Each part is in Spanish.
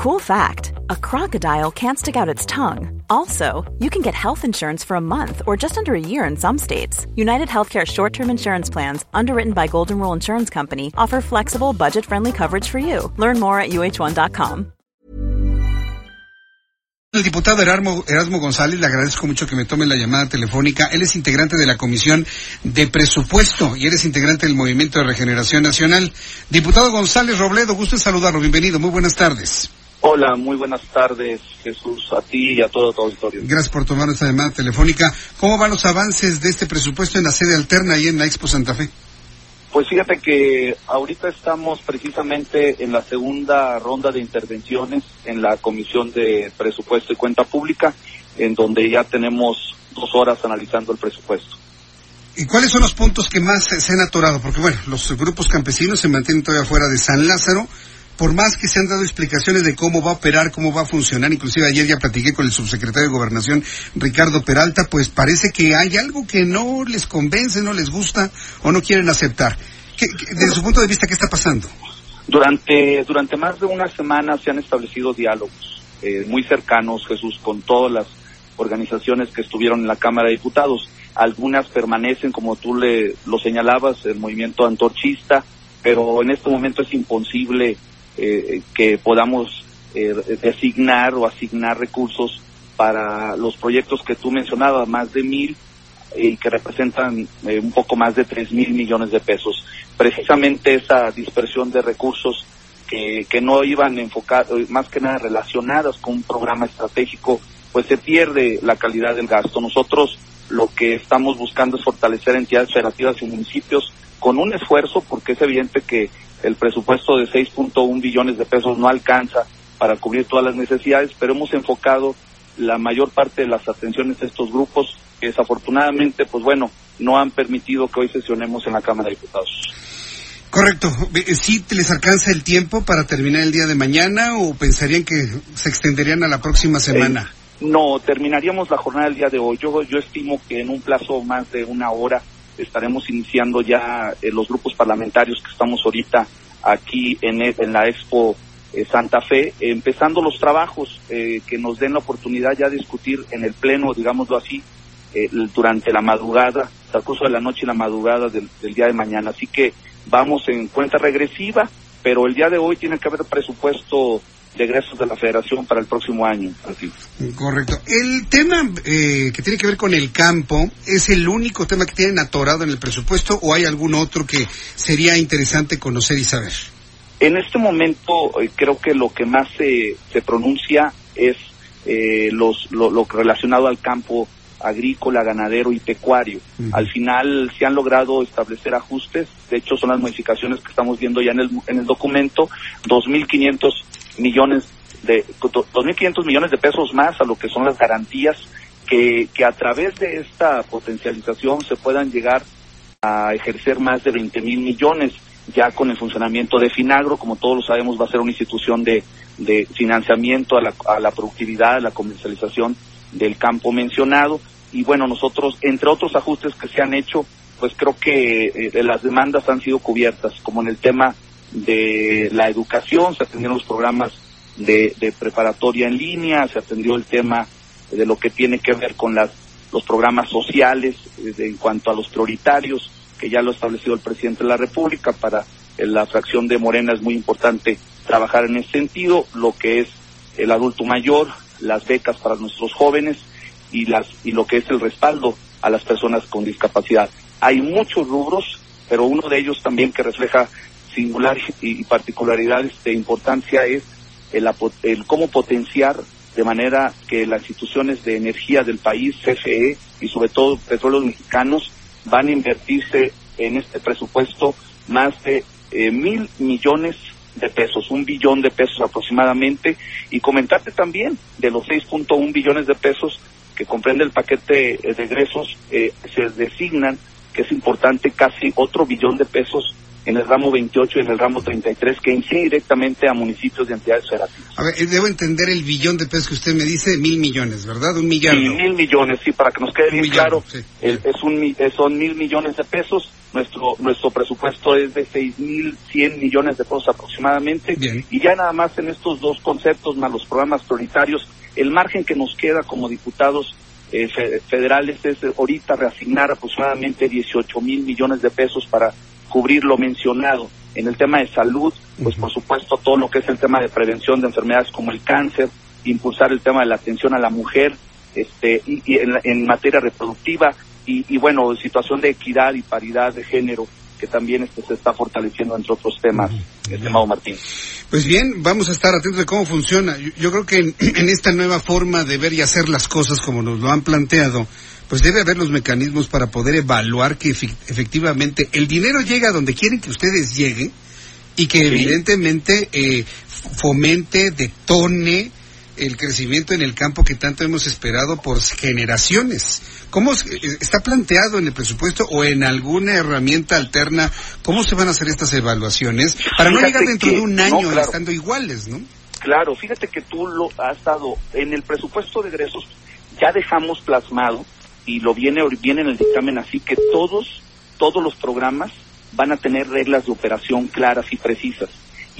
Cool fact a crocodile can't stick out its tongue. Also, you can get health insurance for a month or just under a year in some states. United Healthcare short term insurance plans, underwritten by Golden Rule Insurance Company, offer flexible, budget friendly coverage for you. Learn more at uh1.com. El diputado Erasmo, Erasmo González, le agradezco mucho que me tome la llamada telefónica. Él es integrante de la Comisión de Presupuesto y eres integrante del Movimiento de Regeneración Nacional. Diputado González Robledo, gusto en saludarlo. Bienvenido, muy buenas tardes. Hola, muy buenas tardes, Jesús, a ti y a todo tu auditorio. Gracias por tomar esta llamada telefónica. ¿Cómo van los avances de este presupuesto en la sede alterna y en la Expo Santa Fe? Pues fíjate que ahorita estamos precisamente en la segunda ronda de intervenciones en la Comisión de Presupuesto y Cuenta Pública, en donde ya tenemos dos horas analizando el presupuesto. ¿Y cuáles son los puntos que más se han atorado? Porque bueno, los grupos campesinos se mantienen todavía fuera de San Lázaro, por más que se han dado explicaciones de cómo va a operar, cómo va a funcionar, inclusive ayer ya platiqué con el subsecretario de Gobernación, Ricardo Peralta, pues parece que hay algo que no les convence, no les gusta o no quieren aceptar. ¿Qué, desde su punto de vista, ¿qué está pasando? Durante, durante más de una semana se han establecido diálogos eh, muy cercanos, Jesús, con todas las organizaciones que estuvieron en la Cámara de Diputados. Algunas permanecen, como tú le, lo señalabas, el movimiento antorchista, pero en este momento es imposible eh, que podamos eh, designar o asignar recursos para los proyectos que tú mencionabas, más de mil y que representan eh, un poco más de tres mil millones de pesos. Precisamente esa dispersión de recursos que, que no iban enfocados, más que nada relacionadas con un programa estratégico, pues se pierde la calidad del gasto. Nosotros lo que estamos buscando es fortalecer entidades federativas y municipios con un esfuerzo, porque es evidente que el presupuesto de 6.1 billones de pesos no alcanza para cubrir todas las necesidades, pero hemos enfocado la mayor parte de las atenciones de estos grupos que desafortunadamente, pues bueno, no han permitido que hoy sesionemos en la Cámara de Diputados. Correcto. ¿Sí les alcanza el tiempo para terminar el día de mañana o pensarían que se extenderían a la próxima semana? Eh, no, terminaríamos la jornada el día de hoy. Yo, yo estimo que en un plazo más de una hora estaremos iniciando ya eh, los grupos parlamentarios que estamos ahorita aquí en, en la Expo eh, Santa Fe, empezando los trabajos eh, que nos den la oportunidad ya de discutir en el Pleno, digámoslo así, durante la madrugada, el curso de la noche y la madrugada del, del día de mañana. Así que vamos en cuenta regresiva, pero el día de hoy tiene que haber presupuesto de egresos de la federación para el próximo año. Así. Correcto. El tema eh, que tiene que ver con el campo, ¿es el único tema que tienen atorado en el presupuesto o hay algún otro que sería interesante conocer y saber? En este momento eh, creo que lo que más se, se pronuncia es eh, los, lo, lo, relacionado al campo agrícola, ganadero y pecuario. Uh -huh. Al final se han logrado establecer ajustes, de hecho son las modificaciones que estamos viendo ya en el, en el documento, 2.500 millones de 2.500 millones de pesos más a lo que son las garantías que, que a través de esta potencialización se puedan llegar a ejercer más de 20 mil millones ya con el funcionamiento de Finagro, como todos lo sabemos, va a ser una institución de, de financiamiento a la, a la productividad, a la comercialización del campo mencionado. Y bueno, nosotros, entre otros ajustes que se han hecho, pues creo que eh, las demandas han sido cubiertas, como en el tema de la educación, se atendieron los programas de, de, preparatoria en línea, se atendió el tema de lo que tiene que ver con las, los programas sociales de, en cuanto a los prioritarios, que ya lo ha establecido el presidente de la República, para la fracción de Morena es muy importante trabajar en ese sentido, lo que es el adulto mayor, las becas para nuestros jóvenes y, las, y lo que es el respaldo a las personas con discapacidad. Hay muchos rubros, pero uno de ellos también que refleja singular y particularidades de importancia es el, el, cómo potenciar de manera que las instituciones de energía del país, CFE y sobre todo petróleos mexicanos, van a invertirse en este presupuesto más de eh, mil millones de pesos, un billón de pesos aproximadamente, y comentarte también de los 6.1 billones de pesos que comprende el paquete de egresos, eh, se designan, que es importante, casi otro billón de pesos en el ramo 28 y en el ramo 33 que incide directamente a municipios de entidades federativas. A ver, debo entender el billón de pesos que usted me dice, mil millones, ¿verdad? Un millón. Sí, mil millones, sí, para que nos quede bien millón, claro. Sí. El, es un, son mil millones de pesos nuestro nuestro presupuesto es de 6.100 millones de pesos aproximadamente y ya nada más en estos dos conceptos más los programas prioritarios el margen que nos queda como diputados eh, federales es ahorita reasignar aproximadamente 18 mil millones de pesos para cubrir lo mencionado en el tema de salud pues por supuesto todo lo que es el tema de prevención de enfermedades como el cáncer impulsar el tema de la atención a la mujer este y, en materia reproductiva y, bueno, situación de equidad y paridad de género que también este, se está fortaleciendo entre otros temas, estimado Martín. Pues bien, vamos a estar atentos de cómo funciona. Yo, creo que en, esta nueva forma de ver y hacer las cosas como nos lo han planteado, pues debe haber los mecanismos para poder evaluar que efectivamente el dinero llega a donde quieren que ustedes lleguen y que evidentemente eh, fomente, detone el crecimiento en el campo que tanto hemos esperado por generaciones. ¿Cómo está planteado en el presupuesto o en alguna herramienta alterna cómo se van a hacer estas evaluaciones para no llegar dentro de un año estando iguales, ¿no? Claro, fíjate que tú lo has dado en el presupuesto de egresos ya dejamos plasmado y lo viene viene en el dictamen así que todos todos los programas van a tener reglas de operación claras y precisas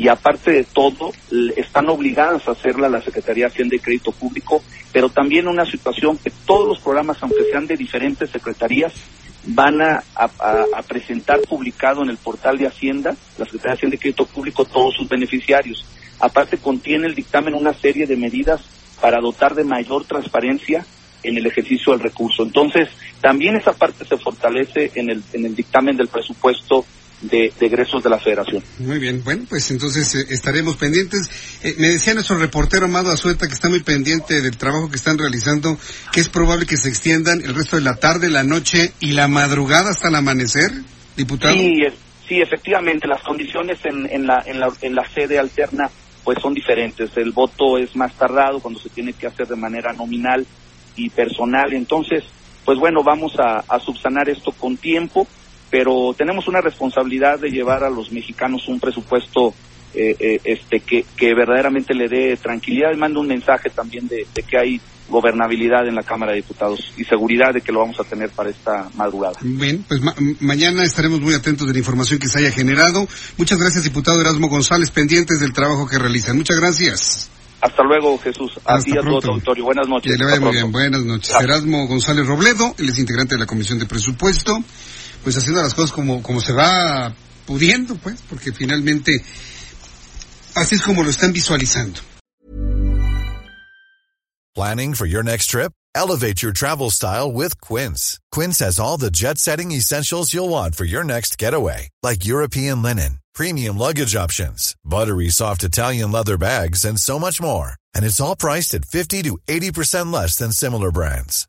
y aparte de todo están obligadas a hacerla la Secretaría de Hacienda y Crédito Público, pero también una situación que todos los programas, aunque sean de diferentes secretarías, van a, presentar publicado en el portal de Hacienda, la Secretaría de Hacienda y Crédito Público, todos sus beneficiarios. Aparte contiene el dictamen una serie de medidas para dotar de mayor transparencia en el ejercicio del recurso. Entonces, también esa parte se fortalece en el, en el dictamen del presupuesto de, egresos de la federación. Muy bien, bueno, pues entonces eh, estaremos pendientes. Eh, me decía nuestro reportero Amado Azueta que está muy pendiente del trabajo que están realizando, que es probable que se extiendan el resto de la tarde, la noche y la madrugada hasta el amanecer, diputado. Sí, sí efectivamente, las condiciones en, en, la, en, la, en la sede alterna pues son diferentes. El voto es más tardado cuando se tiene que hacer de manera nominal y personal. Entonces, pues bueno, vamos a, a subsanar esto con tiempo pero tenemos una responsabilidad de llevar a los mexicanos un presupuesto eh, eh, este que, que verdaderamente le dé tranquilidad y mando un mensaje también de, que hay gobernabilidad en la Cámara de Diputados y seguridad de que lo vamos a tener para esta madrugada. Bien, pues mañana estaremos muy atentos de la información que se haya generado. Muchas gracias, diputado Erasmo González, pendientes del trabajo que realizan. Muchas gracias. Hasta luego, Jesús. Así a todo tu auditorio. Buenas noches. le vaya muy bien. Buenas noches. Erasmo González Robledo, él es integrante de la Comisión de Presupuesto. Pues haciendo las cosas como, como se va pudiendo, pues, porque finalmente así es como lo están visualizando. Planning for your next trip? Elevate your travel style with Quince. Quince has all the jet-setting essentials you'll want for your next getaway, like European linen, premium luggage options, buttery soft Italian leather bags, and so much more. And it's all priced at 50 to 80% less than similar brands.